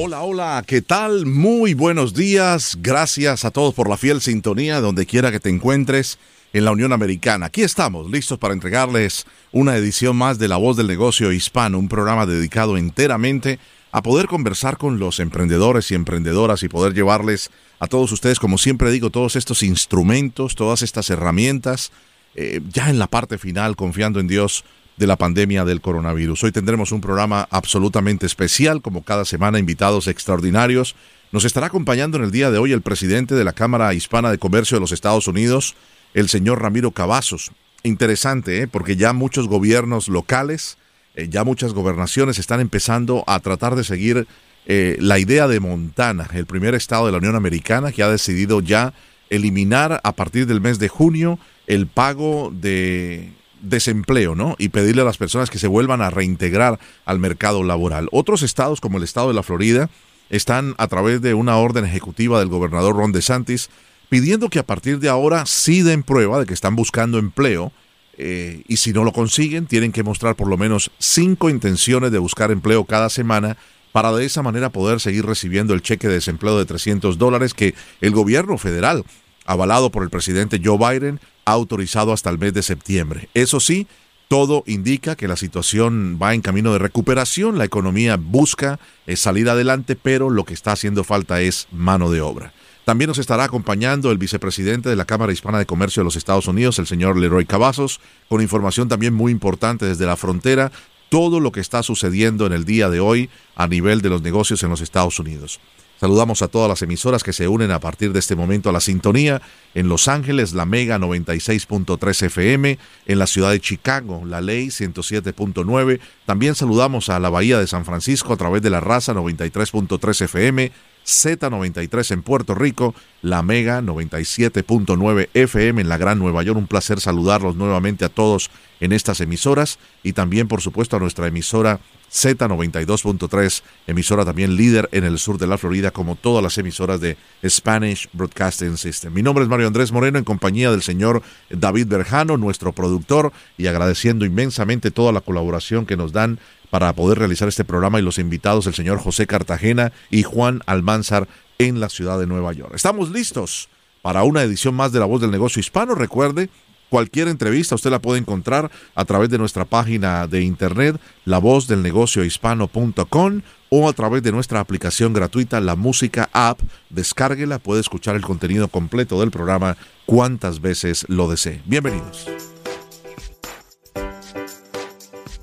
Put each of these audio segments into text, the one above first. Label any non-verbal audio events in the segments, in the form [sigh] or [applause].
Hola, hola, ¿qué tal? Muy buenos días. Gracias a todos por la fiel sintonía donde quiera que te encuentres en la Unión Americana. Aquí estamos, listos para entregarles una edición más de La Voz del Negocio Hispano, un programa dedicado enteramente a poder conversar con los emprendedores y emprendedoras y poder llevarles a todos ustedes, como siempre digo, todos estos instrumentos, todas estas herramientas, eh, ya en la parte final, confiando en Dios de la pandemia del coronavirus. Hoy tendremos un programa absolutamente especial, como cada semana, invitados extraordinarios. Nos estará acompañando en el día de hoy el presidente de la Cámara Hispana de Comercio de los Estados Unidos, el señor Ramiro Cavazos. Interesante, ¿eh? porque ya muchos gobiernos locales, eh, ya muchas gobernaciones están empezando a tratar de seguir eh, la idea de Montana, el primer estado de la Unión Americana que ha decidido ya eliminar a partir del mes de junio el pago de desempleo, ¿no? Y pedirle a las personas que se vuelvan a reintegrar al mercado laboral. Otros estados, como el estado de la Florida, están a través de una orden ejecutiva del gobernador Ron DeSantis pidiendo que a partir de ahora sí den prueba de que están buscando empleo eh, y si no lo consiguen tienen que mostrar por lo menos cinco intenciones de buscar empleo cada semana para de esa manera poder seguir recibiendo el cheque de desempleo de 300 dólares que el gobierno federal avalado por el presidente Joe Biden, autorizado hasta el mes de septiembre. Eso sí, todo indica que la situación va en camino de recuperación, la economía busca eh, salir adelante, pero lo que está haciendo falta es mano de obra. También nos estará acompañando el vicepresidente de la Cámara Hispana de Comercio de los Estados Unidos, el señor Leroy Cavazos, con información también muy importante desde la frontera, todo lo que está sucediendo en el día de hoy a nivel de los negocios en los Estados Unidos. Saludamos a todas las emisoras que se unen a partir de este momento a la sintonía. En Los Ángeles, la Mega 96.3 FM. En la ciudad de Chicago, la Ley 107.9. También saludamos a la Bahía de San Francisco a través de la Raza 93.3 FM. Z93 en Puerto Rico, la Mega 97.9 FM en la Gran Nueva York. Un placer saludarlos nuevamente a todos en estas emisoras y también, por supuesto, a nuestra emisora Z92.3, emisora también líder en el sur de la Florida, como todas las emisoras de Spanish Broadcasting System. Mi nombre es Mario Andrés Moreno, en compañía del señor David Berjano, nuestro productor, y agradeciendo inmensamente toda la colaboración que nos dan para poder realizar este programa y los invitados, el señor José Cartagena y Juan Almanzar en la ciudad de Nueva York. Estamos listos para una edición más de La Voz del Negocio Hispano. Recuerde, Cualquier entrevista usted la puede encontrar a través de nuestra página de internet, lavozdelnegociohispano.com o a través de nuestra aplicación gratuita, la música app. Descárguela, puede escuchar el contenido completo del programa cuantas veces lo desee. Bienvenidos.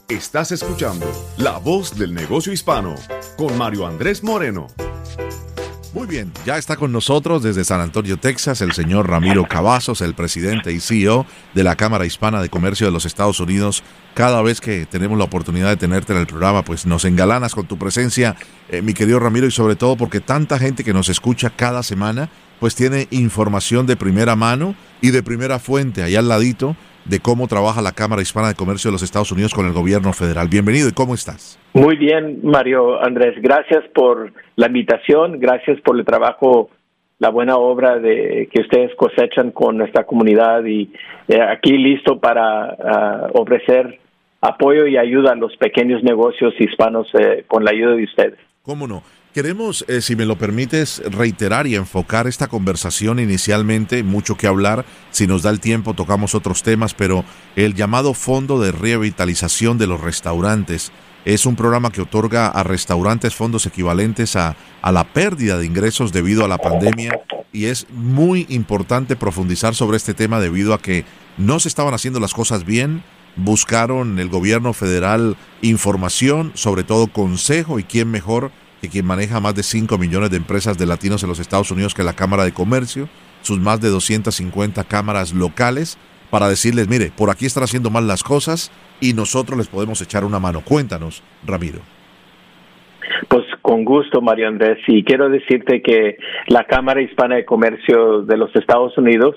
Estás escuchando La Voz del Negocio Hispano con Mario Andrés Moreno. Muy bien, ya está con nosotros desde San Antonio, Texas, el señor Ramiro Cavazos, el presidente y CEO de la Cámara Hispana de Comercio de los Estados Unidos. Cada vez que tenemos la oportunidad de tenerte en el programa, pues nos engalanas con tu presencia, eh, mi querido Ramiro, y sobre todo porque tanta gente que nos escucha cada semana, pues tiene información de primera mano y de primera fuente, allá al ladito, de cómo trabaja la Cámara Hispana de Comercio de los Estados Unidos con el gobierno federal. Bienvenido y cómo estás. Muy bien, Mario Andrés. Gracias por la invitación, gracias por el trabajo, la buena obra de que ustedes cosechan con nuestra comunidad y eh, aquí listo para ah, ofrecer apoyo y ayuda a los pequeños negocios hispanos eh, con la ayuda de ustedes. ¿Cómo no? Queremos, eh, si me lo permites, reiterar y enfocar esta conversación inicialmente, mucho que hablar, si nos da el tiempo tocamos otros temas, pero el llamado Fondo de Revitalización de los Restaurantes, Es un programa que otorga a restaurantes fondos equivalentes a, a la pérdida de ingresos debido a la pandemia y es muy importante profundizar sobre este tema debido a que no se estaban haciendo las cosas bien, buscaron el gobierno federal información, sobre todo consejo y quién mejor quien maneja más de 5 millones de empresas de latinos en los Estados Unidos que la Cámara de Comercio, sus más de 250 cámaras locales para decirles, mire, por aquí están haciendo mal las cosas y nosotros les podemos echar una mano. Cuéntanos, Ramiro. Pues con gusto, Mario Andrés. Y quiero decirte que la Cámara Hispana de Comercio de los Estados Unidos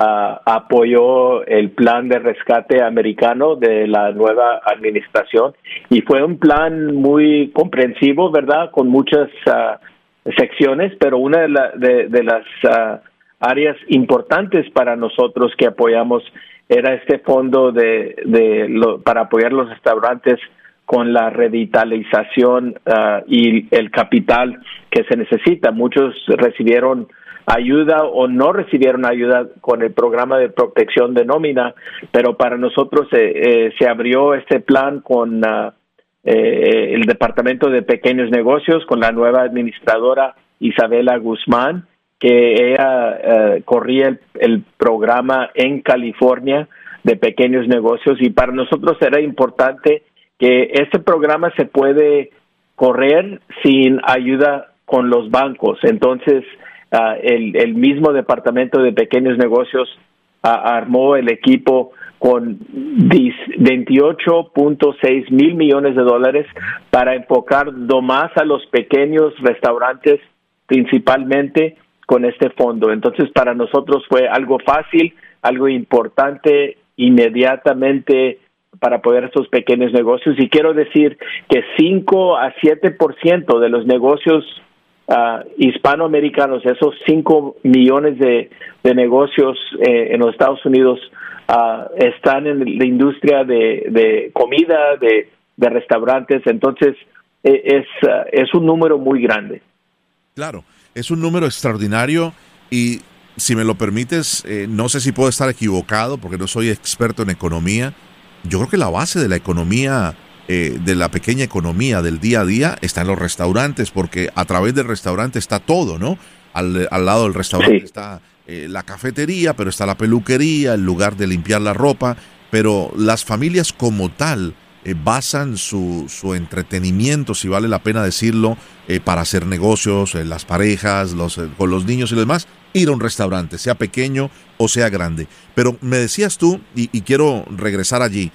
apoyó el plan de rescate americano de la nueva administración y fue un plan muy comprensivo, ¿verdad? Con muchas uh, secciones, pero una de, la, de, las uh, áreas importantes para nosotros que apoyamos era este fondo de, de lo, para apoyar los restaurantes con la revitalización uh, y el capital que se necesita. Muchos recibieron ayuda o no recibieron ayuda con el programa de protección de nómina, pero para nosotros eh, eh, se abrió este plan con uh, eh, el Departamento de Pequeños Negocios, con la nueva administradora Isabela Guzmán, que ella eh, corría el, el, programa en California de pequeños negocios y para nosotros era importante que este programa se puede correr sin ayuda con los bancos. Entonces, uh, el, el, mismo departamento de pequeños negocios uh, armó el equipo con 28.6 mil millones de dólares para enfocar más a los pequeños restaurantes principalmente con este fondo. Entonces, para nosotros fue algo fácil, algo importante, inmediatamente para poder estos pequeños negocios. Y quiero decir que 5 a 7% de los negocios uh, hispanoamericanos, esos 5 millones de, de negocios eh, en los Estados Unidos, uh, están en la industria de, de comida, de, de, restaurantes. Entonces, e, es, uh, es un número muy grande. Claro. Es un número extraordinario y si me lo permites, eh, no sé si puedo estar equivocado porque no soy experto en economía. Yo creo que la base de la economía, eh, de la pequeña economía del día a día, está en los restaurantes, porque a través del restaurante está todo, ¿no? Al, al lado del restaurante sí. está eh, la cafetería, pero está la peluquería, el lugar de limpiar la ropa, pero las familias como tal eh, basan su, su, entretenimiento, si vale la pena decirlo, para hacer negocios, las parejas, los, con los niños y lo demás, ir a un restaurante, sea pequeño o sea grande. Pero me decías tú, y, y quiero regresar allí,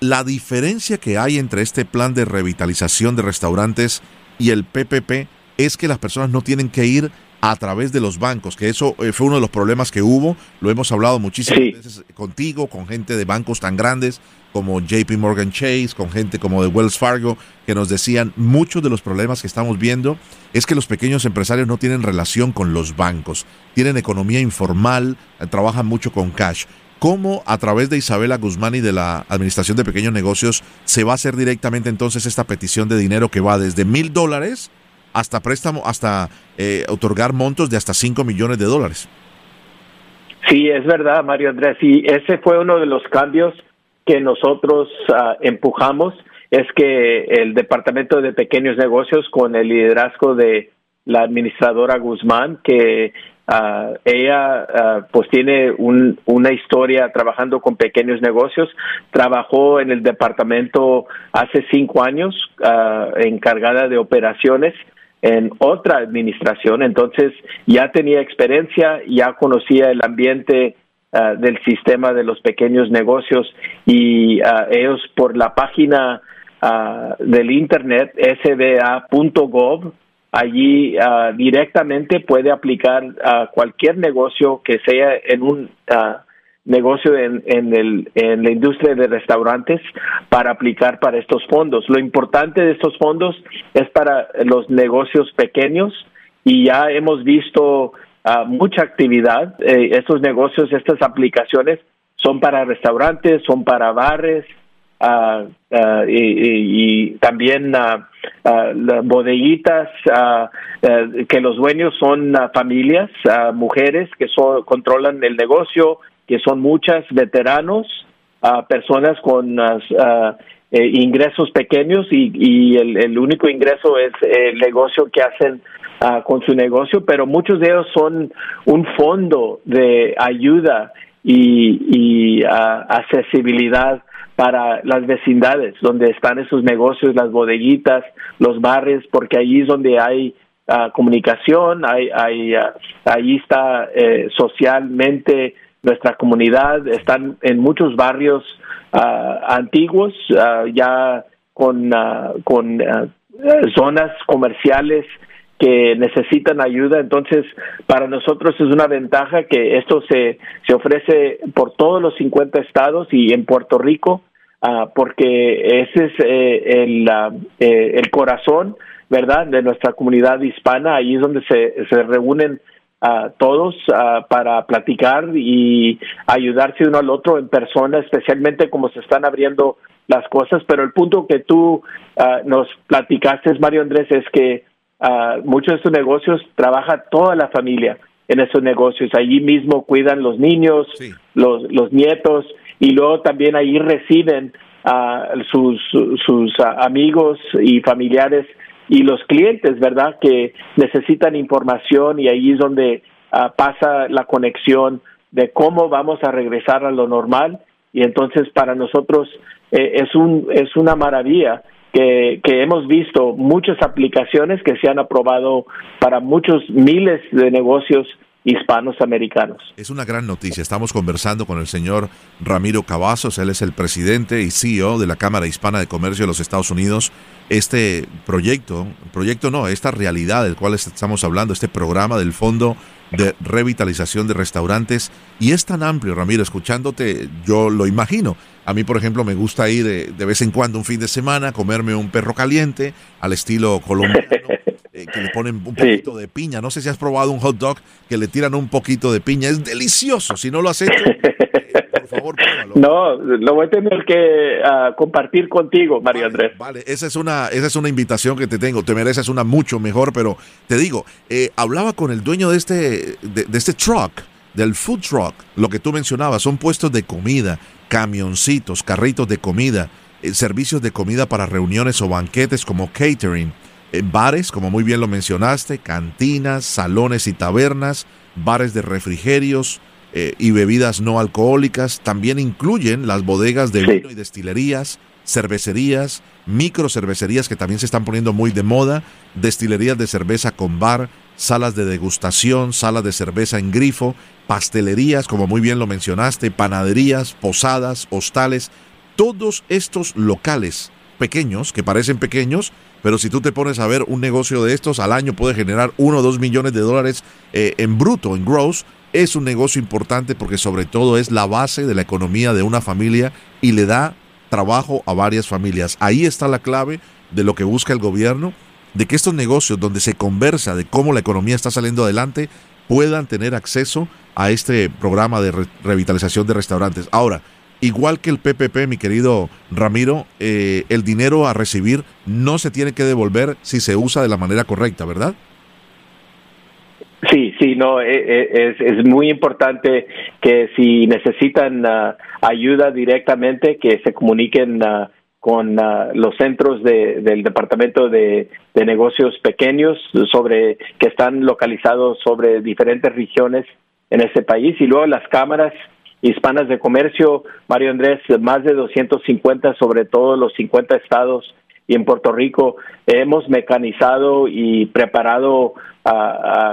la diferencia que hay entre este plan de revitalización de restaurantes y el PPP es que las personas no tienen que ir a través de los bancos, que eso fue uno de los problemas que hubo, lo hemos hablado muchísimas sí. veces contigo, con gente de bancos tan grandes, como JP Morgan Chase, con gente como de Wells Fargo, que nos decían muchos de los problemas que estamos viendo es que los pequeños empresarios no tienen relación con los bancos, tienen economía informal, eh, trabajan mucho con cash. ¿Cómo a través de Isabela Guzmán y de la Administración de Pequeños Negocios se va a hacer directamente entonces esta petición de dinero que va desde mil dólares hasta préstamo, hasta eh, otorgar montos de hasta 5 millones de dólares? Sí, es verdad, Mario Andrés. Y ese fue uno de los cambios que nosotros uh, empujamos es que el Departamento de Pequeños Negocios, con el liderazgo de la administradora Guzmán, que uh, ella uh, pues tiene un, una historia trabajando con pequeños negocios, trabajó en el departamento hace cinco años, encargada de operaciones en otra administración, entonces ya tenía experiencia, ya conocía el ambiente uh, del sistema de los pequeños negocios y uh, ellos por la página uh, del internet sba.gov allí directamente puede aplicar a cualquier negocio que sea en un negocio en, en, el, en la industria de restaurantes para aplicar para estos fondos. Lo importante de estos fondos es para los negocios pequeños y ya hemos visto uh, mucha actividad. Eh, estos negocios, estas aplicaciones son para restaurantes, son para bares uh, uh, y, y, y, también bodeguitas que los dueños son familias, mujeres que son, controlan el negocio, que son muchas veteranos, personas con ingresos pequeños y, el, único ingreso es el negocio que hacen con su negocio, pero muchos de ellos son un fondo de ayuda y, ah, accesibilidad para las vecindades donde están esos negocios, las bodeguitas, los barrios, porque allí es donde hay uh, comunicación, hay, hay, uh, ahí está eh, socialmente nuestra comunidad, están en muchos barrios uh, antiguos, ya con, con zonas comerciales que necesitan ayuda. Entonces, para nosotros es una ventaja que esto se, se ofrece por todos los 50 estados y en Puerto Rico, porque ese es eh, el, eh, el corazón ¿verdad?, de nuestra comunidad hispana. Ahí es donde se, se reúnen a todos para platicar y ayudarse uno al otro en persona, especialmente como se están abriendo las cosas. Pero el punto que tú nos platicaste, Mario Andrés, es que muchos de estos negocios trabaja toda la familia en esos negocios. Allí mismo cuidan los niños, los, los nietos, y luego también ahí reciben a sus, sus amigos y familiares y los clientes, ¿verdad? Que necesitan información y ahí es donde ah, pasa la conexión de cómo vamos a regresar a lo normal y entonces para nosotros eh, es un es una maravilla que, que hemos visto muchas aplicaciones que se han aprobado para muchos miles de negocios hispanos americanos. Es una gran noticia. Estamos conversando con el señor Ramiro Cavazos. Él es el presidente y CEO de la Cámara Hispana de Comercio de los Estados Unidos. Este proyecto, proyecto no, esta realidad del cual estamos hablando, este programa del Fondo de Revitalización de Restaurantes, y es tan amplio, Ramiro, escuchándote, yo lo imagino. A mí, por ejemplo, me gusta ir de, de vez en cuando un fin de semana, comerme un perro caliente al estilo colombiano. [laughs] Eh, que le ponen un poquito de piña. No sé si has probado un hot dog que le tiran un poquito de piña. Es delicioso. Si no lo has hecho, eh, por favor, [laughs] pruébalo. No, lo voy a tener que ah, compartir contigo, Mario Andrés. Vale, esa es, una, esa es una invitación que te tengo. Te mereces una mucho mejor, pero te digo, eh, hablaba con el dueño de este, de, este truck del food truck, lo que tú mencionabas, son puestos de comida, camioncitos, carritos de comida, servicios de comida para reuniones o banquetes como catering bares, como muy bien lo mencionaste, cantinas, salones y tabernas, bares de refrigerios eh, y bebidas no alcohólicas. También incluyen las bodegas de vino y destilerías, cervecerías, micro cervecerías que también se están poniendo muy de moda, destilerías de cerveza con bar, salas de degustación, salas de cerveza en grifo, pastelerías, como muy bien lo mencionaste, panaderías, posadas, hostales, todos estos locales pequeños, que parecen pequeños, pero si tú te pones a ver un negocio de estos, al año puede generar uno o dos millones de dólares eh, en bruto, en gross. Es un negocio importante porque sobre todo es la base de la economía de una familia y le da trabajo a varias familias. Ahí está la clave de lo que busca el gobierno, de que estos negocios donde se conversa de cómo la economía está saliendo adelante puedan tener acceso a este programa de revitalización de restaurantes. Ahora, igual que el PPP, mi querido Ramiro, eh, el dinero a recibir no se tiene que devolver si se usa de la manera correcta, ¿verdad? Sí, sí, no, e, e, es, es muy importante que si necesitan ah, ayuda directamente, que se comuniquen ah, con ah, los centros de, del Departamento de, de, Negocios Pequeños sobre que están localizados sobre diferentes regiones en ese país. Y luego las cámaras hispanas de comercio, Mario Andrés, más de 250 sobre todo los 50 estados y en Puerto Rico hemos mecanizado y preparado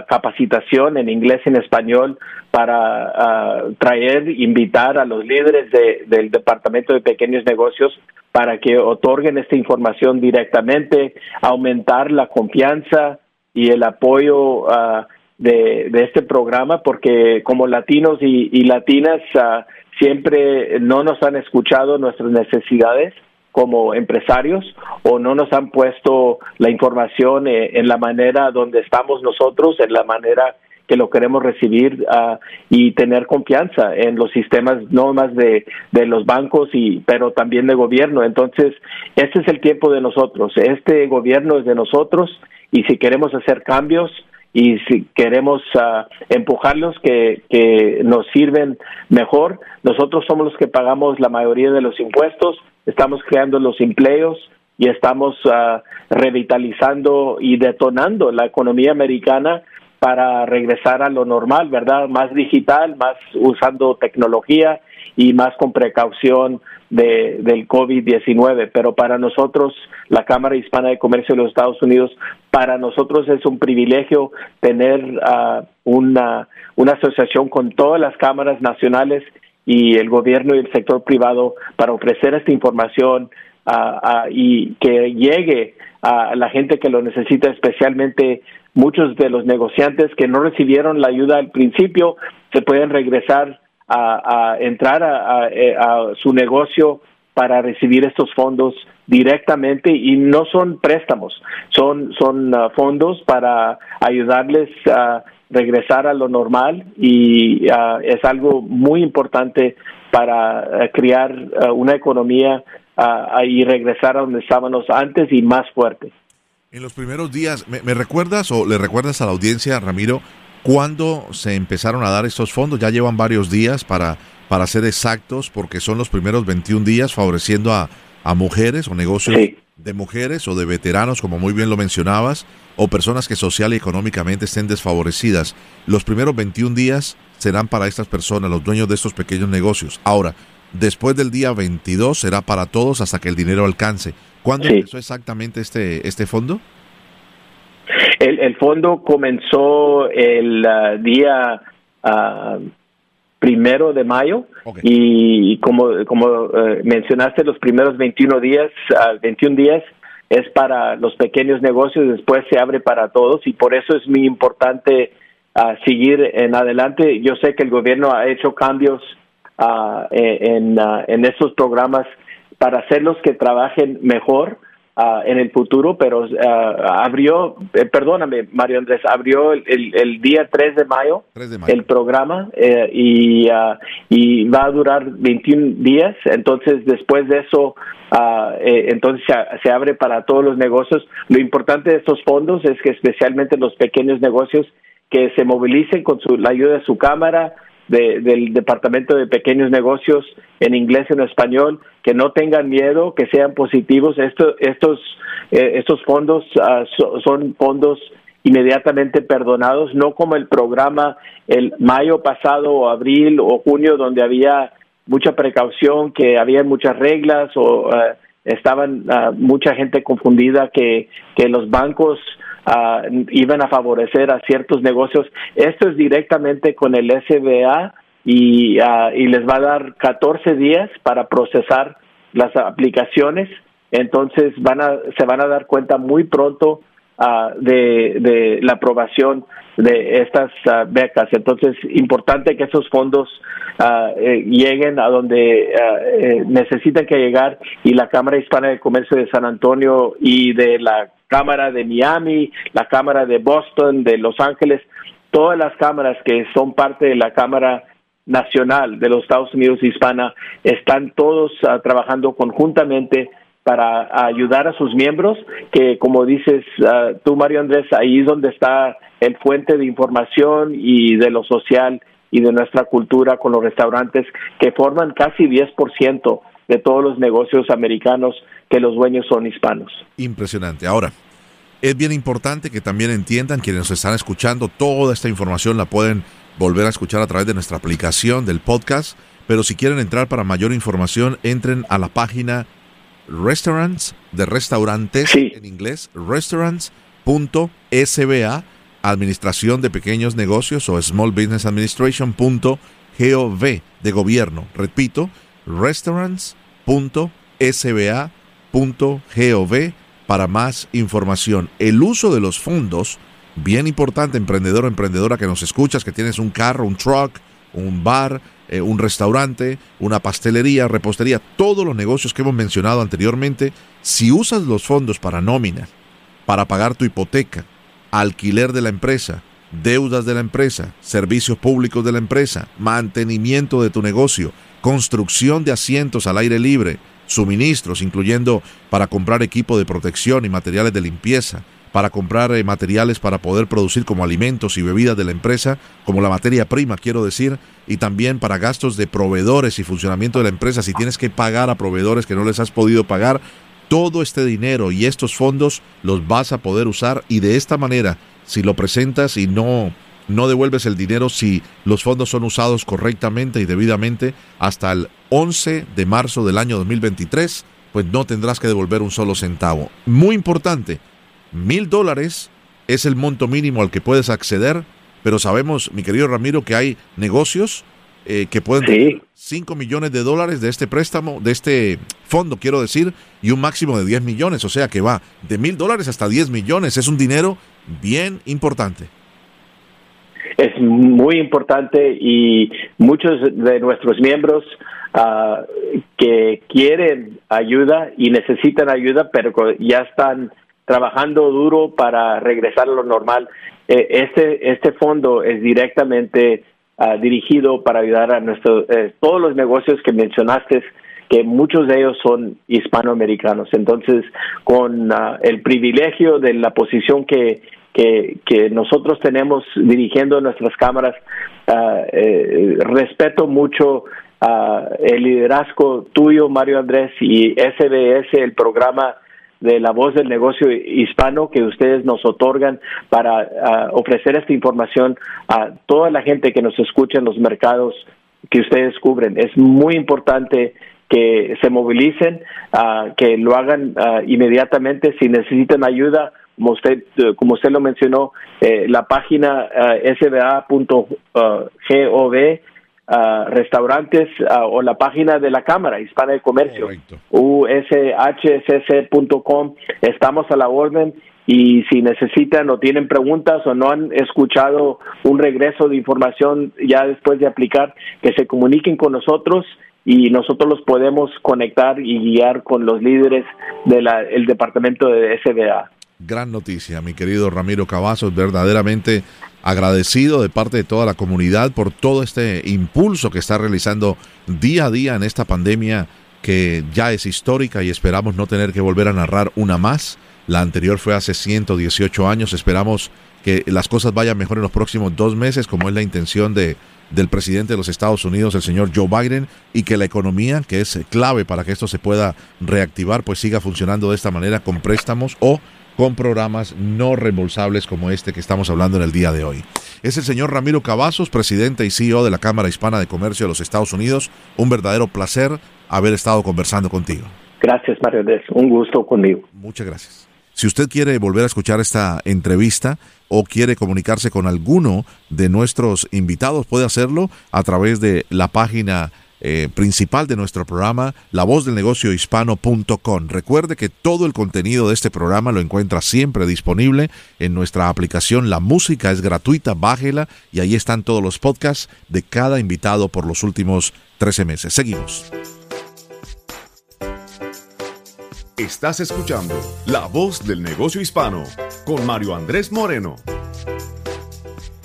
capacitación en inglés y en español para traer, invitar a los líderes del Departamento de Pequeños Negocios para que otorguen esta información directamente, aumentar la confianza y el apoyo de, este programa porque como latinos y, latinas ah, siempre no nos han escuchado nuestras necesidades como empresarios o no nos han puesto la información eh, en la manera donde estamos nosotros, en la manera que lo queremos recibir ah, y tener confianza en los sistemas no más de, de los bancos y pero también de gobierno. Entonces este es el tiempo de nosotros. Este gobierno es de nosotros y si queremos hacer cambios y si queremos uh, empujarlos que, que nos sirven mejor, nosotros somos los que pagamos la mayoría de los impuestos estamos creando los empleos y estamos ah, revitalizando y detonando la economía americana para regresar a lo normal, ¿verdad? Más digital, más usando tecnología y más con precaución de, del COVID-19. Pero para nosotros, la Cámara Hispana de Comercio de los Estados Unidos, para nosotros es un privilegio tener uh, una, una asociación con todas las cámaras nacionales y el gobierno y el sector privado para ofrecer esta información uh, uh, y que llegue a la gente que lo necesita, especialmente muchos de los negociantes que no recibieron la ayuda al principio, se pueden regresar a, entrar eh, a, su negocio para recibir estos fondos directamente y no son préstamos, son, son uh, fondos para ayudarles a regresar a lo normal y uh, es algo muy importante para uh, crear una economía y regresar a donde estábamos antes y más fuerte. En los primeros días, ¿me, recuerdas o le recuerdas a la audiencia, Ramiro, cuándo se empezaron a dar estos fondos? Ya llevan varios días para, para ser exactos, porque son los primeros 21 días favoreciendo a, mujeres o negocios de mujeres o de veteranos, como muy bien lo mencionabas, o personas que social y económicamente estén desfavorecidas. Los primeros 21 días serán para estas personas, los dueños de estos pequeños negocios. Ahora, después del día 22 será para todos hasta que el dinero alcance. ¿Cuándo empezó exactamente este, este fondo? El, el fondo comenzó el uh, día uh, primero de mayo y como, como uh, mencionaste, los primeros 21 días, 21 días es para los pequeños negocios, después se abre para todos y por eso es muy importante seguir en adelante. Yo sé que el gobierno ha hecho cambios en, en estos programas para hacerlos que trabajen mejor uh, en el futuro, pero uh, abrió, eh, perdóname, Mario Andrés, abrió el, el, día 3 de, mayo, 3 de mayo el programa eh, y, uh, y va a durar 21 días, entonces después de eso, eh, entonces se, se, abre para todos los negocios. Lo importante de estos fondos es que especialmente los pequeños negocios que se movilicen con su, la ayuda de su cámara, del Departamento de Pequeños Negocios en inglés y en español, que no tengan miedo, que sean positivos. estos, eh, estos fondos ah, son fondos inmediatamente perdonados, no como el programa el mayo pasado o abril o junio donde había mucha precaución, que había muchas reglas o uh, estaban ah, mucha gente confundida que, que los bancos iban a favorecer a ciertos negocios. Esto es directamente con el SBA y, y les va a dar 14 días para procesar las aplicaciones. Entonces van a, se van a dar cuenta muy pronto uh, de, de, la aprobación de estas becas. Entonces, importante que esos fondos eh, lleguen a donde eh, necesitan que llegar y la Cámara Hispana de Comercio de San Antonio y de la Cámara de Miami, la Cámara de Boston, de Los Ángeles, todas las cámaras que son parte de la Cámara Nacional de los Estados Unidos Hispana están todos uh, trabajando conjuntamente para ayudar a sus miembros, que como dices uh, tú, Mario Andrés, ahí es donde está el fuente de información y de lo social y de nuestra cultura con los restaurantes, que forman casi 10% de todos los negocios americanos que los dueños son hispanos. Impresionante. Ahora, es bien importante que también entiendan quienes están escuchando, toda esta información la pueden volver a escuchar a través de nuestra aplicación del podcast, pero si quieren entrar para mayor información, entren a la página restaurants de restaurantes en inglés, restaurants.sba, Administración de Pequeños Negocios o Small Business Administration.gov de gobierno. Repito, restaurants.sba.gov para más información. El uso de los fondos, bien importante, emprendedor o emprendedora que nos escuchas, que tienes un carro, un truck, un bar, eh, un restaurante, una pastelería, repostería, todos los negocios que hemos mencionado anteriormente, si usas los fondos para nómina, para pagar tu hipoteca, alquiler de la empresa, deudas de la empresa, servicios públicos de la empresa, mantenimiento de tu negocio, construcción de asientos al aire libre, suministros, incluyendo para comprar equipo de protección y materiales de limpieza, para comprar eh, materiales para poder producir como alimentos y bebidas de la empresa, como la materia prima, quiero decir, y también para gastos de proveedores y funcionamiento de la empresa. Si tienes que pagar a proveedores que no les has podido pagar, todo este dinero y estos fondos los vas a poder usar y de esta manera, si lo presentas y no no devuelves el dinero si los fondos son usados correctamente y debidamente hasta el 11 de marzo del año 2023, pues no tendrás que devolver un solo centavo. Muy importante, mil dólares es el monto mínimo al que puedes acceder, pero sabemos, mi querido Ramiro, que hay negocios eh, que pueden tener 5 millones de dólares de este préstamo, de este fondo, quiero decir, y un máximo de 10 millones, o sea que va de mil dólares hasta 10 millones, es un dinero bien importante. Es muy importante y muchos de nuestros miembros uh, que quieren ayuda y necesitan ayuda, pero ya están trabajando duro para regresar a lo normal. Eh, este, este fondo es directamente uh, dirigido para ayudar a nuestros, eh, todos los negocios que mencionaste, que muchos de ellos son hispanoamericanos. Entonces, con uh, el privilegio de la posición que que, que nosotros tenemos dirigiendo nuestras cámaras. Uh, eh, respeto mucho el liderazgo tuyo, Mario Andrés, y SBS, el programa de la voz del negocio hispano que ustedes nos otorgan para uh, ofrecer esta información a toda la gente que nos escucha en los mercados que ustedes cubren. Es muy importante que se movilicen, que lo hagan inmediatamente. Si necesitan ayuda, como usted, eh, como usted lo mencionó, eh, la página uh, sba.gov restaurantes o la página de la Cámara Hispana de Comercio, ushcc.com. Estamos a la orden y si necesitan o tienen preguntas o no han escuchado un regreso de información ya después de aplicar, que se comuniquen con nosotros y nosotros los podemos conectar y guiar con los líderes del departamento de SBA gran noticia, mi querido Ramiro Cavazos, verdaderamente agradecido de parte de toda la comunidad por todo este impulso que está realizando día a día en esta pandemia que ya es histórica y esperamos no tener que volver a narrar una más. La anterior fue hace 118 años, esperamos que las cosas vayan mejor en los próximos dos meses, como es la intención de, del presidente de los Estados Unidos, el señor Joe Biden, y que la economía, que es clave para que esto se pueda reactivar, pues siga funcionando de esta manera con préstamos o con programas no reembolsables como este que estamos hablando en el día de hoy. Es el señor Ramiro Cavazos, presidente y CEO de la Cámara Hispana de Comercio de los Estados Unidos. Un verdadero placer haber estado conversando contigo. Gracias, Mario Un gusto conmigo. Muchas gracias. Si usted quiere volver a escuchar esta entrevista o quiere comunicarse con alguno de nuestros invitados, puede hacerlo a través de la página eh, principal de nuestro programa, la voz del negocio hispano.com. Recuerde que todo el contenido de este programa lo encuentra siempre disponible en nuestra aplicación. La música es gratuita, bájela y ahí están todos los podcasts de cada invitado por los últimos 13 meses. Seguimos. Estás escuchando La Voz del Negocio Hispano con Mario Andrés Moreno.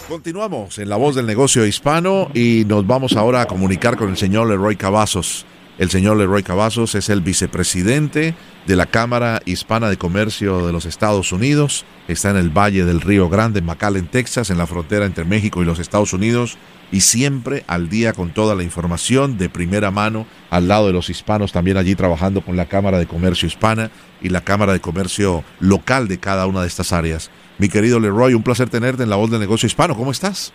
Continuamos en la voz del negocio hispano y nos vamos ahora a comunicar con el señor Leroy Cavazos. El señor Leroy Cavazos es el vicepresidente de la Cámara Hispana de Comercio de los Estados Unidos. Está en el Valle del Río Grande, en McAllen, Texas, en la frontera entre México y los Estados Unidos. Y siempre al día con toda la información de primera mano, al lado de los hispanos, también allí trabajando con la Cámara de Comercio Hispana y la Cámara de Comercio local de cada una de estas áreas. Mi querido Leroy, un placer tenerte en la voz del negocio hispano. ¿Cómo estás?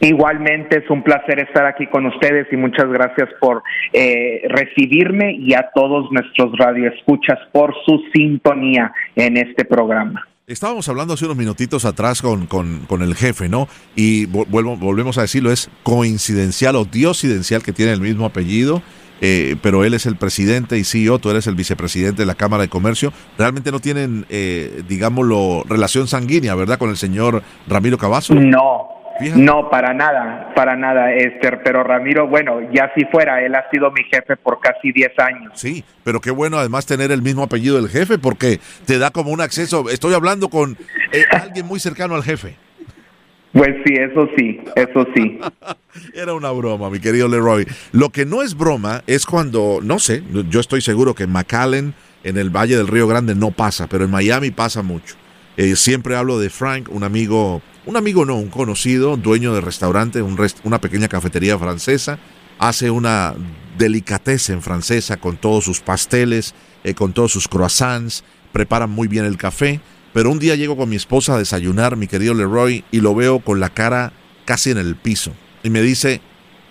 Igualmente es un placer estar aquí con ustedes y muchas gracias por eh, recibirme y a todos nuestros radioescuchas por su sintonía en este programa. Estábamos hablando hace unos minutitos atrás con, con, el jefe, ¿no? Y vuelvo, volvemos a decirlo, es coincidencial o diosidencial que tiene el mismo apellido eh, pero él es el presidente y CEO, tú eres el vicepresidente de la Cámara de Comercio. Realmente no tienen, eh, digámoslo, relación sanguínea, ¿verdad? Con el señor Ramiro Cavazo. No, No, para nada, para nada, Esther. Pero Ramiro, bueno, ya si fuera, él ha sido mi jefe por casi 10 años. Sí, pero qué bueno además tener el mismo apellido del jefe porque te da como un acceso. Estoy hablando con eh, alguien muy cercano al jefe. Pues sí, eso sí, eso sí. [laughs] Era una broma, mi querido Leroy. Lo que no es broma es cuando, no sé, yo estoy seguro que en McAllen, en el Valle del Río Grande, no pasa, pero en Miami pasa mucho. Eh, siempre hablo de Frank, un amigo, un amigo no, un conocido, dueño de restaurante, un una pequeña cafetería francesa. Hace una delicatessen francesa con todos sus pasteles, eh, con todos sus croissants, preparan muy bien el café. Pero un día llego con mi esposa a desayunar, mi querido Leroy, y lo veo con la cara casi en el piso. Y me dice,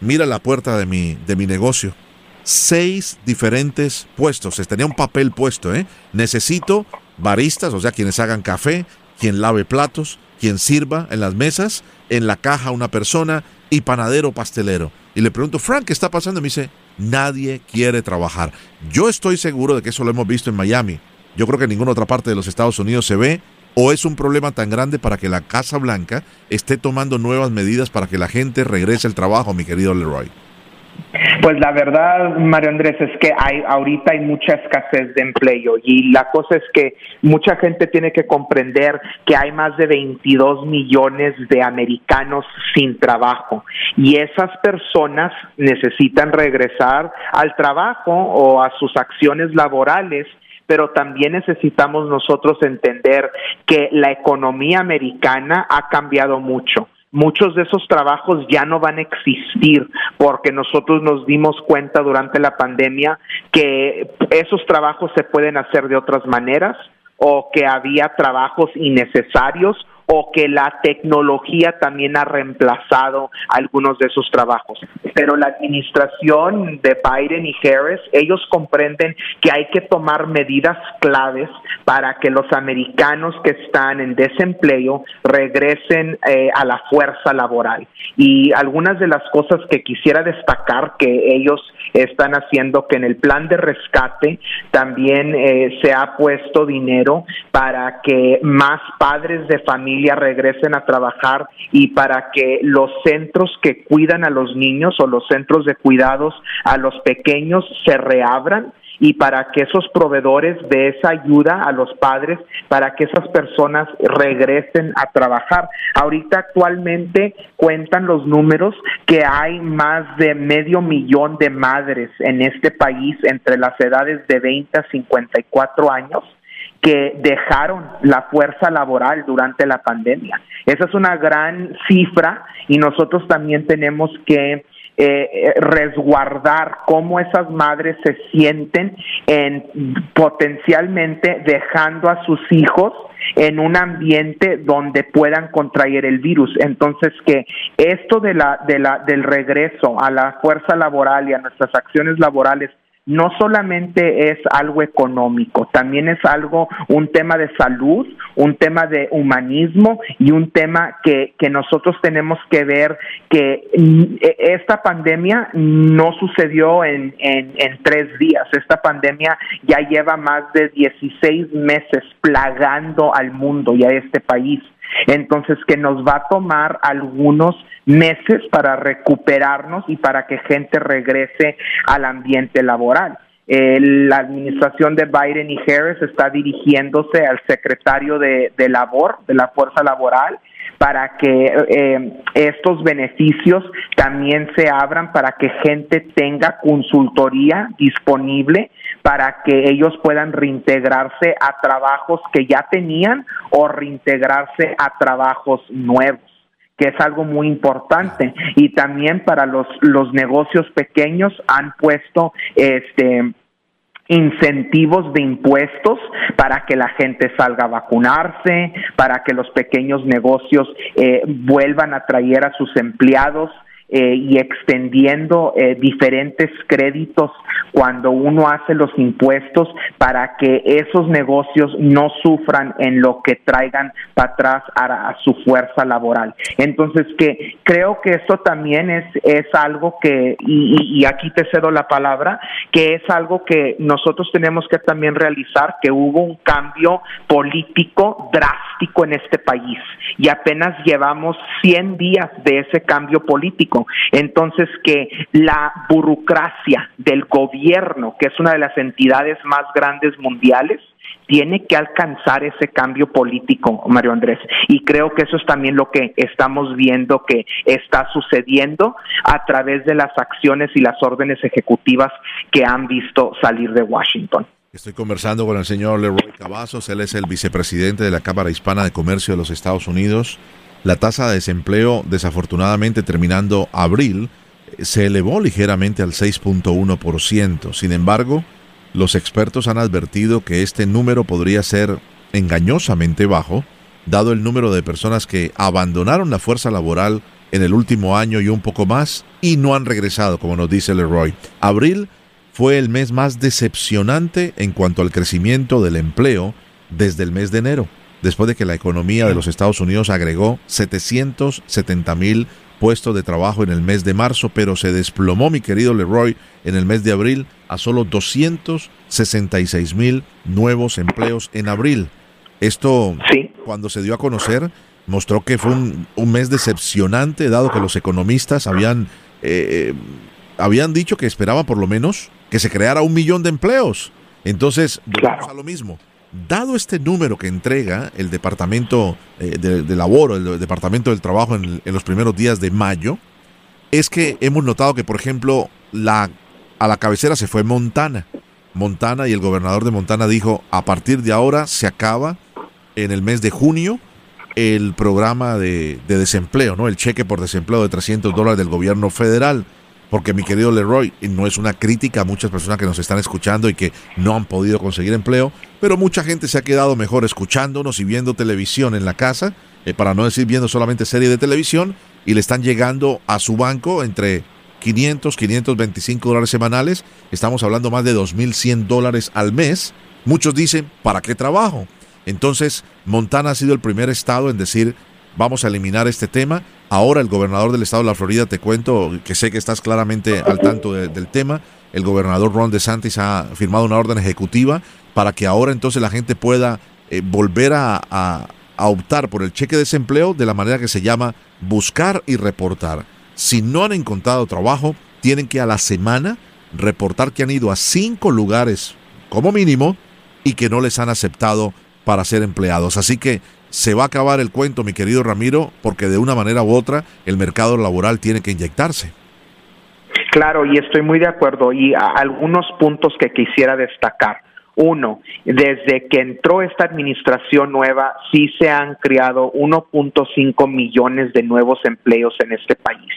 mira la puerta de mi, de mi negocio. Seis diferentes puestos. Tenía un papel puesto, ¿eh? Necesito baristas, o sea, quienes hagan café, quien lave platos, quien sirva en las mesas, en la caja una persona y panadero pastelero. Y le pregunto, Frank, ¿qué está pasando? Y me dice, nadie quiere trabajar. Yo estoy seguro de que eso lo hemos visto en Miami. Yo creo que ninguna otra parte de los Estados Unidos se ve o es un problema tan grande para que la Casa Blanca esté tomando nuevas medidas para que la gente regrese al trabajo, mi querido Leroy. Pues la verdad, Mario Andrés, es que hay ahorita hay mucha escasez de empleo y la cosa es que mucha gente tiene que comprender que hay más de 22 millones de americanos sin trabajo y esas personas necesitan regresar al trabajo o a sus acciones laborales pero también necesitamos nosotros entender que la economía americana ha cambiado mucho. Muchos de esos trabajos ya no van a existir porque nosotros nos dimos cuenta durante la pandemia que esos trabajos se pueden hacer de otras maneras o que había trabajos innecesarios o que la tecnología también ha reemplazado algunos de esos trabajos. Pero la administración de Biden y Harris, ellos comprenden que hay que tomar medidas claves para que los americanos que están en desempleo regresen eh, a la fuerza laboral. Y algunas de las cosas que quisiera destacar que ellos están haciendo que en el plan de rescate también eh, se ha puesto dinero para que más padres de familia regresen a trabajar y para que los centros que cuidan a los niños o los centros de cuidados a los pequeños se reabran y para que esos proveedores de esa ayuda a los padres, para que esas personas regresen a trabajar. Ahorita actualmente cuentan los números que hay más de medio millón de madres en este país entre las edades de 20 a 54 años que dejaron la fuerza laboral durante la pandemia. Esa es una gran cifra y nosotros también tenemos que eh, resguardar cómo esas madres se sienten en potencialmente dejando a sus hijos en un ambiente donde puedan contraer el virus. Entonces que esto de la, de la, del regreso a la fuerza laboral y a nuestras acciones laborales no solamente es algo económico, también es algo, un tema de salud, un tema de humanismo y un tema que, que nosotros tenemos que ver que mm, e, esta pandemia no sucedió en, en, en tres días, esta pandemia ya lleva más de 16 meses plagando al mundo y a este país. Entonces, que nos va a tomar algunos meses para recuperarnos y para que gente regrese al ambiente laboral. La administración de Biden y Harris está dirigiéndose al secretario de, labor, de la fuerza laboral, para que eh, estos beneficios también se abran para que gente tenga consultoría disponible para que ellos puedan reintegrarse a trabajos que ya tenían o reintegrarse a trabajos nuevos que es algo muy importante. Y también para los los negocios pequeños han puesto este incentivos de impuestos para que la gente salga a vacunarse, para que los pequeños negocios eh, vuelvan a traer a sus empleados eh, y extendiendo eh, diferentes créditos cuando uno hace los impuestos para que esos negocios no sufran en lo que traigan para atrás a, su fuerza laboral. Entonces, que creo que esto también es, es algo que, y, aquí te cedo la palabra, que es algo que nosotros tenemos que también realizar, que hubo un cambio político drástico en este país y apenas llevamos 100 días de ese cambio político entonces, que la burocracia del gobierno, que es una de las entidades más grandes mundiales, tiene que alcanzar ese cambio político, Mario Andrés. Y creo que eso es también lo que estamos viendo que está sucediendo a través de las acciones y las órdenes ejecutivas que han visto salir de Washington. Estoy conversando con el señor Leroy Cavazos, él es el vicepresidente de la Cámara Hispana de Comercio de los Estados Unidos. La tasa de desempleo, desafortunadamente terminando abril, se elevó ligeramente al 6.1%. Sin embargo, los expertos han advertido que este número podría ser engañosamente bajo, dado el número de personas que abandonaron la fuerza laboral en el último año y un poco más y no han regresado, como nos dice Leroy. Abril fue el mes más decepcionante en cuanto al crecimiento del empleo desde el mes de enero, después de que la economía de los Estados Unidos agregó 770 mil puestos de trabajo en el mes de marzo, pero se desplomó, mi querido Leroy, en el mes de abril a solo 266 mil nuevos empleos en abril. Esto, cuando se dio a conocer, mostró que fue un, mes decepcionante, dado que los economistas habían, eh, habían dicho que esperaban por lo menos que se creara un millón de empleos. Entonces, volvemos a lo mismo. Dado este número que entrega el Departamento eh, de, Laboro, el Departamento del Trabajo en, los primeros días de mayo, es que hemos notado que, por ejemplo, la, a la cabecera se fue Montana. Montana y el gobernador de Montana dijo, a partir de ahora se acaba en el mes de junio el programa de, de desempleo, ¿no? El cheque por desempleo de 300 dólares del gobierno federal porque mi querido Leroy, no es una crítica a muchas personas que nos están escuchando y que no han podido conseguir empleo, pero mucha gente se ha quedado mejor escuchándonos y viendo televisión en la casa, eh, para no decir viendo solamente serie de televisión, y le están llegando a su banco entre 500, 525 dólares semanales, estamos hablando más de 2.100 dólares al mes. Muchos dicen, ¿para qué trabajo? Entonces, Montana ha sido el primer estado en decir, vamos a eliminar este tema. Ahora el gobernador del estado de la Florida, te cuento que sé que estás claramente al tanto del tema, el gobernador Ron DeSantis ha firmado una orden ejecutiva para que ahora entonces la gente pueda eh, volver a, a, optar por el cheque de desempleo de la manera que se llama buscar y reportar. Si no han encontrado trabajo, tienen que a la semana reportar que han ido a cinco lugares como mínimo y que no les han aceptado para ser empleados. Así que se va a acabar el cuento, mi querido Ramiro, porque de una manera u otra el mercado laboral tiene que inyectarse. Claro, y estoy muy de acuerdo. Y algunos puntos que quisiera destacar. Uno, desde que entró esta administración nueva, sí se han creado 1.5 millones de nuevos empleos en este país,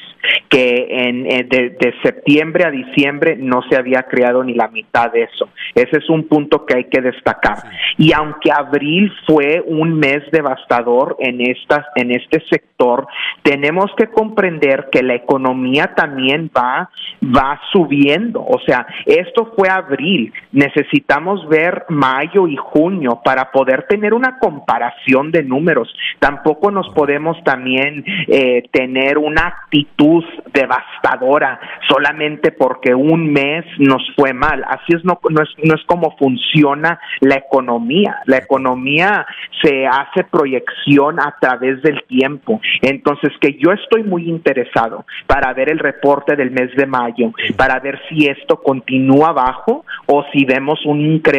que en, eh, de, septiembre a diciembre no se había creado ni la mitad de eso. Ese es un punto que hay que destacar. Y aunque abril fue un mes devastador en, estas, en este sector, tenemos que comprender que la economía también va, va subiendo. O sea, esto fue abril. Necesitamos ver mayo y junio para poder tener una comparación de números. Tampoco nos podemos también eh, tener una actitud devastadora solamente porque un mes nos fue mal. Así es no, no es, no es como funciona la economía. La economía se hace proyección a través del tiempo. Entonces, que yo estoy muy interesado para ver el reporte del mes de mayo, para ver si esto continúa bajo o si vemos un incremento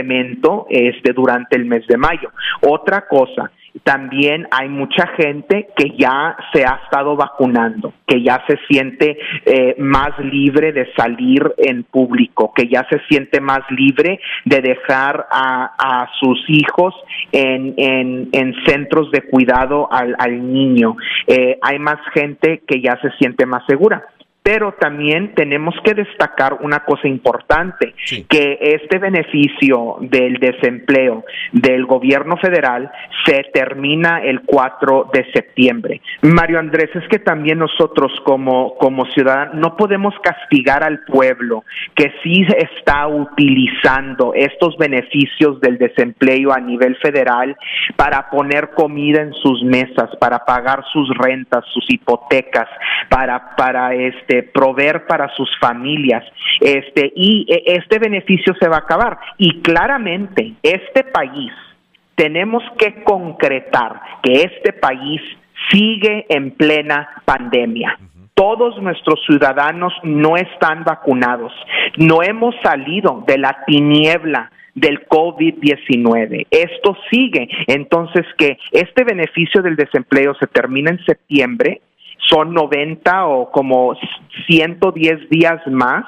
este, durante el mes de mayo. Otra cosa, también hay mucha gente que ya se ha estado vacunando, que ya se siente eh, más libre de salir en público, que ya se siente más libre de dejar a, sus hijos en, en, centros de cuidado al, niño. Eh, hay más gente que ya se siente más segura pero también tenemos que destacar una cosa importante, que este beneficio del desempleo del gobierno federal se termina el 4 de septiembre. Mario Andrés, es que también nosotros como, como ciudadanos no podemos castigar al pueblo que sí está utilizando estos beneficios del desempleo a nivel federal para poner comida en sus mesas, para pagar sus rentas, sus hipotecas, para, para este proveer para sus familias, este, y e, este beneficio se va a acabar. Y claramente, este país, tenemos que concretar que este país sigue en plena pandemia todos nuestros ciudadanos no están vacunados. No hemos salido de la tiniebla del COVID-19. Esto sigue. Entonces, que este beneficio del desempleo se termina en septiembre son 90 o como 110 días más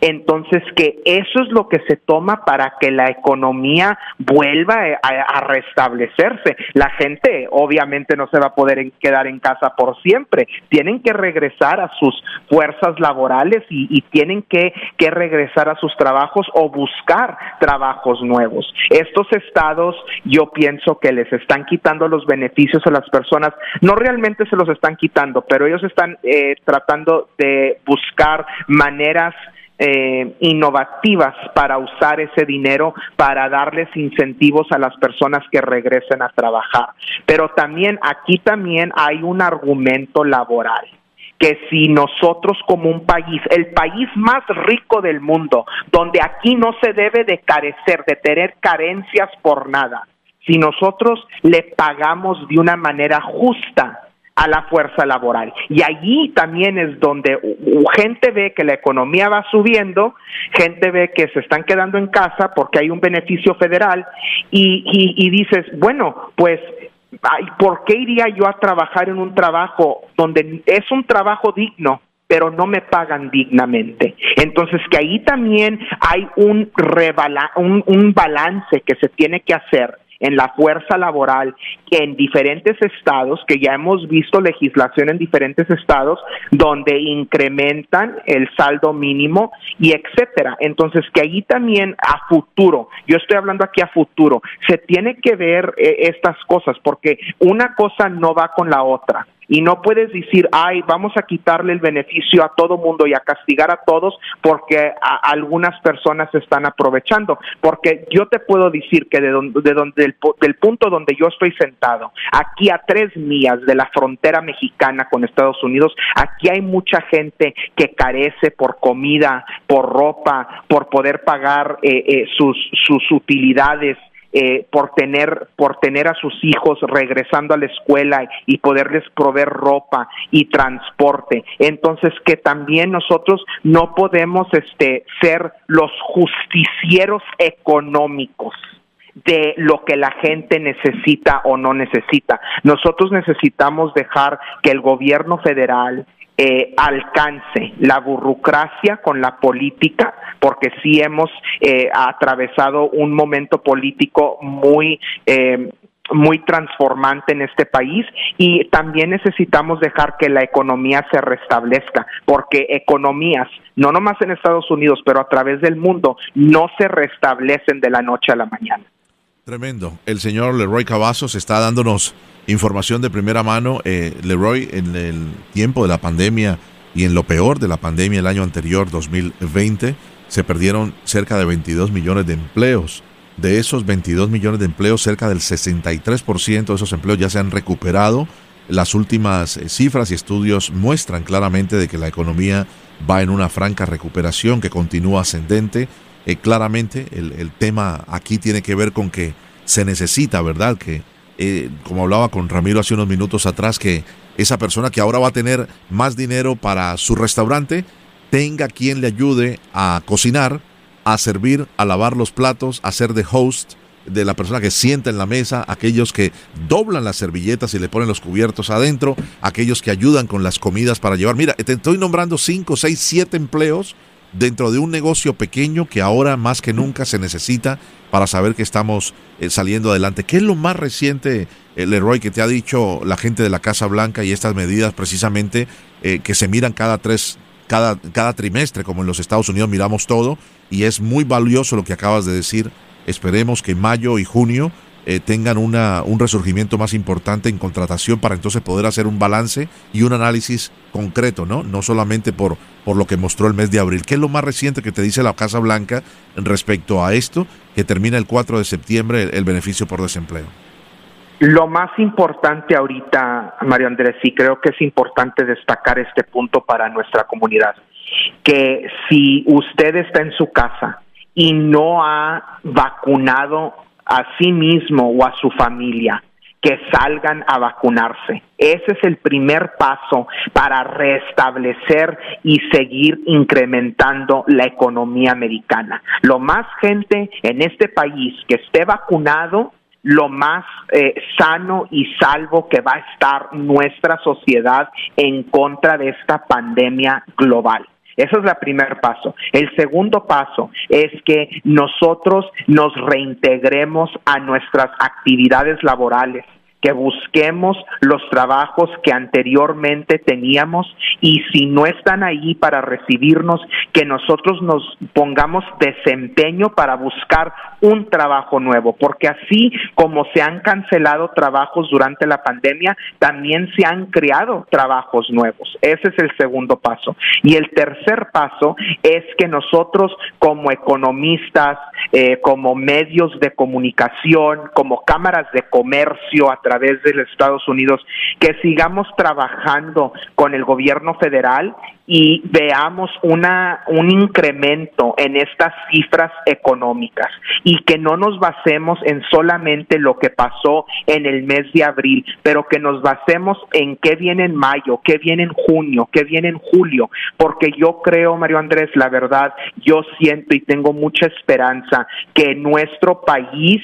Entonces, que eso es lo que se toma para que la economía vuelva a, restablecerse. La gente obviamente no se va a poder quedar en casa por siempre, tienen que regresar a sus fuerzas laborales y, tienen que, que regresar a sus trabajos o buscar trabajos nuevos. Estos estados yo pienso que les están quitando los beneficios a las personas, no realmente se los están quitando, pero ellos están eh, tratando de buscar maneras eh, innovativas para usar ese dinero para darles incentivos a las personas que regresen a trabajar. Pero también aquí también hay un argumento laboral que si nosotros como un país, el país más rico del mundo, donde aquí no se debe de carecer, de tener carencias por nada, si nosotros le pagamos de una manera justa a la fuerza laboral. Y allí también es donde gente ve que la economía va subiendo, gente ve que se están quedando en casa porque hay un beneficio federal y, y, dices, bueno, pues ¿por qué iría yo a trabajar en un trabajo donde es un trabajo digno? pero no me pagan dignamente. Entonces, que ahí también hay un, un, un balance que se tiene que hacer en la fuerza laboral que en diferentes estados, que ya hemos visto legislación en diferentes estados donde incrementan el saldo mínimo y etcétera. Entonces, que ahí también a futuro, yo estoy hablando aquí a futuro, se tiene que ver eh, estas cosas porque una cosa no va con la otra y no puedes decir, ay, vamos a quitarle el beneficio a todo mundo y a castigar a todos porque algunas personas se están aprovechando. Porque yo te puedo decir que de donde, de donde del, del punto donde yo estoy sentado, aquí a tres millas de la frontera mexicana con Estados Unidos, aquí hay mucha gente que carece por comida, por ropa, por poder pagar eh, eh, sus, sus utilidades eh, por tener por tener a sus hijos regresando a la escuela y poderles proveer ropa y transporte entonces que también nosotros no podemos este ser los justicieros económicos de lo que la gente necesita o no necesita. Nosotros necesitamos dejar que el gobierno federal, eh, alcance la burocracia con la política, porque sí hemos eh, atravesado un momento político muy eh, muy transformante en este país y también necesitamos dejar que la economía se restablezca, porque economías, no nomás en Estados Unidos, pero a través del mundo, no se restablecen de la noche a la mañana. Tremendo. El señor Leroy Cavazos está dándonos información de primera mano. Eh, Leroy, en el tiempo de la pandemia y en lo peor de la pandemia el año anterior, 2020, se perdieron cerca de 22 millones de empleos. De esos 22 millones de empleos, cerca del 63% de esos empleos ya se han recuperado. Las últimas eh, cifras y estudios muestran claramente de que la economía va en una franca recuperación que continúa ascendente. Eh, claramente el, el, tema aquí tiene que ver con que se necesita, ¿verdad? Que eh, como hablaba con Ramiro hace unos minutos atrás, que esa persona que ahora va a tener más dinero para su restaurante tenga quien le ayude a cocinar, a servir, a lavar los platos, a ser de host de la persona que sienta en la mesa, aquellos que doblan las servilletas y le ponen los cubiertos adentro, aquellos que ayudan con las comidas para llevar. Mira, te estoy nombrando 5, 6, 7 empleos dentro de un negocio pequeño que ahora más que nunca se necesita para saber que estamos eh, saliendo adelante. ¿Qué es lo más reciente, eh, Leroy, que te ha dicho la gente de la Casa Blanca y estas medidas precisamente eh, que se miran cada tres, cada, cada trimestre, como en los Estados Unidos miramos todo, y es muy valioso lo que acabas de decir. Esperemos que mayo y junio eh, tengan una, un resurgimiento más importante en contratación para entonces poder hacer un balance y un análisis concreto, ¿no? No solamente por, por lo que mostró el mes de abril. ¿Qué es lo más reciente que te dice la Casa Blanca respecto a esto, que termina el 4 de septiembre el, beneficio por desempleo? Lo más importante ahorita, Mario Andrés, y creo que es importante destacar este punto para nuestra comunidad, que si usted está en su casa y no ha vacunado a sí mismo o a su familia que salgan a vacunarse. Ese es el primer paso para restablecer y seguir incrementando la economía americana. Lo más gente en este país que esté vacunado, lo más eh, sano y salvo que va a estar nuestra sociedad en contra de esta pandemia global. Ese es el primer paso. El segundo paso es que nosotros nos reintegremos a nuestras actividades laborales que busquemos los trabajos que anteriormente teníamos y si no están ahí para recibirnos, que nosotros nos pongamos desempeño para buscar un trabajo nuevo, porque así como se han cancelado trabajos durante la pandemia, también se han creado trabajos nuevos. Ese es el segundo paso. Y el tercer paso es que nosotros como economistas, eh, como medios de comunicación, como cámaras de comercio través de los Estados Unidos, que sigamos trabajando con el gobierno federal y veamos una, un incremento en estas cifras económicas y que no nos basemos en solamente lo que pasó en el mes de abril, pero que nos basemos en qué viene en mayo, qué viene en junio, qué viene en julio, porque yo creo, Mario Andrés, la verdad, yo siento y tengo mucha esperanza que nuestro país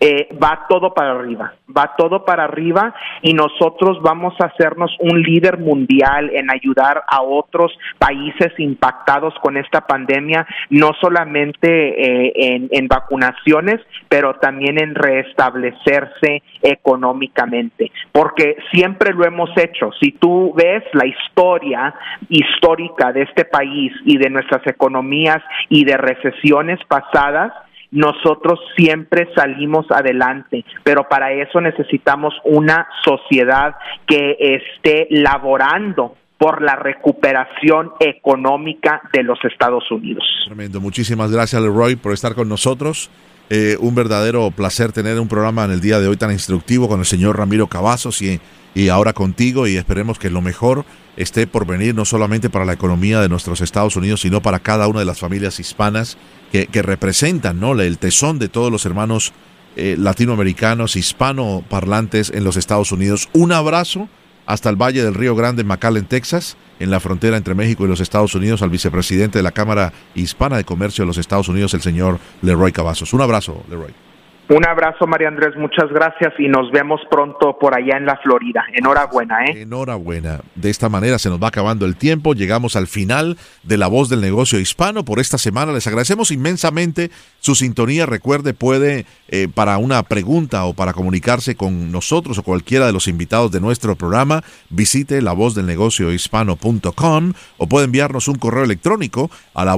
eh, va todo para arriba, va todo para arriba y nosotros vamos a hacernos un líder mundial en ayudar a otros países impactados con esta pandemia, no solamente eh, en, en vacunaciones, pero también en restablecerse económicamente, porque siempre lo hemos hecho. Si tú ves la historia histórica de este país y de nuestras economías y de recesiones pasadas, nosotros siempre salimos adelante, pero para eso necesitamos una sociedad que esté laborando por la recuperación económica de los Estados Unidos. Tremendo. Muchísimas gracias, Leroy, por estar con nosotros. Eh, un verdadero placer tener un programa en el día de hoy tan instructivo con el señor Ramiro Cavazos y, y ahora contigo y esperemos que lo mejor esté por venir no solamente para la economía de nuestros Estados Unidos, sino para cada una de las familias hispanas que, que representan ¿no? el tesón de todos los hermanos eh, latinoamericanos, hispanoparlantes en los Estados Unidos. Un abrazo hasta el Valle del Río Grande, en McAllen, Texas, en la frontera entre México y los Estados Unidos, al vicepresidente de la Cámara Hispana de Comercio de los Estados Unidos, el señor Leroy Cavazos. Un abrazo, Leroy. Un abrazo, María Andrés, muchas gracias y nos vemos pronto por allá en la Florida. Enhorabuena, ¿eh? Enhorabuena. De esta manera se nos va acabando el tiempo. Llegamos al final de La Voz del Negocio Hispano por esta semana. Les agradecemos inmensamente su sintonía. Recuerde, puede, eh, para una pregunta o para comunicarse con nosotros o cualquiera de los invitados de nuestro programa, visite lavozdelnegociohispano.com o puede enviarnos un correo electrónico a la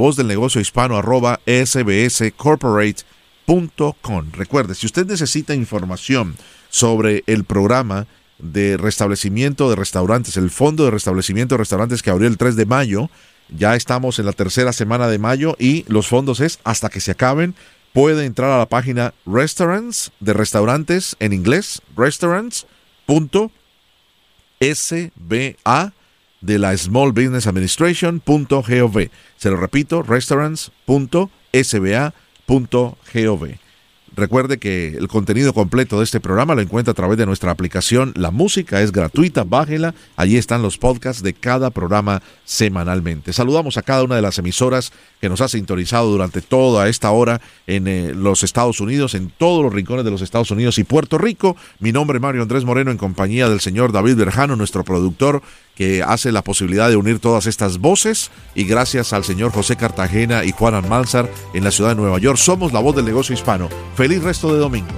Recuerde, si usted necesita información sobre el programa de restablecimiento de restaurantes, el Fondo de Restablecimiento de Restaurantes que abrió el 3 de mayo, ya estamos en la tercera semana de mayo y los fondos es hasta que se acaben. Puede entrar a la página restaurants de restaurantes en inglés, restaurants.sba de la Small Business Administration.gov. Se lo repito, restaurants.sba .gov. Recuerde que el contenido completo de este programa lo encuentra a través de nuestra aplicación. La música es gratuita, bájela. Allí están los podcasts de cada programa semanalmente. Saludamos a cada una de las emisoras que nos ha sintonizado durante toda esta hora en eh, los Estados Unidos, en todos los rincones de los Estados Unidos y Puerto Rico. Mi nombre es Mario Andrés Moreno en compañía del señor David Berjano, nuestro productor que hace la posibilidad de unir todas estas voces y gracias al señor José Cartagena y Juan Almanzar en la ciudad de Nueva York somos la voz del negocio hispano. Feliz resto de domingo.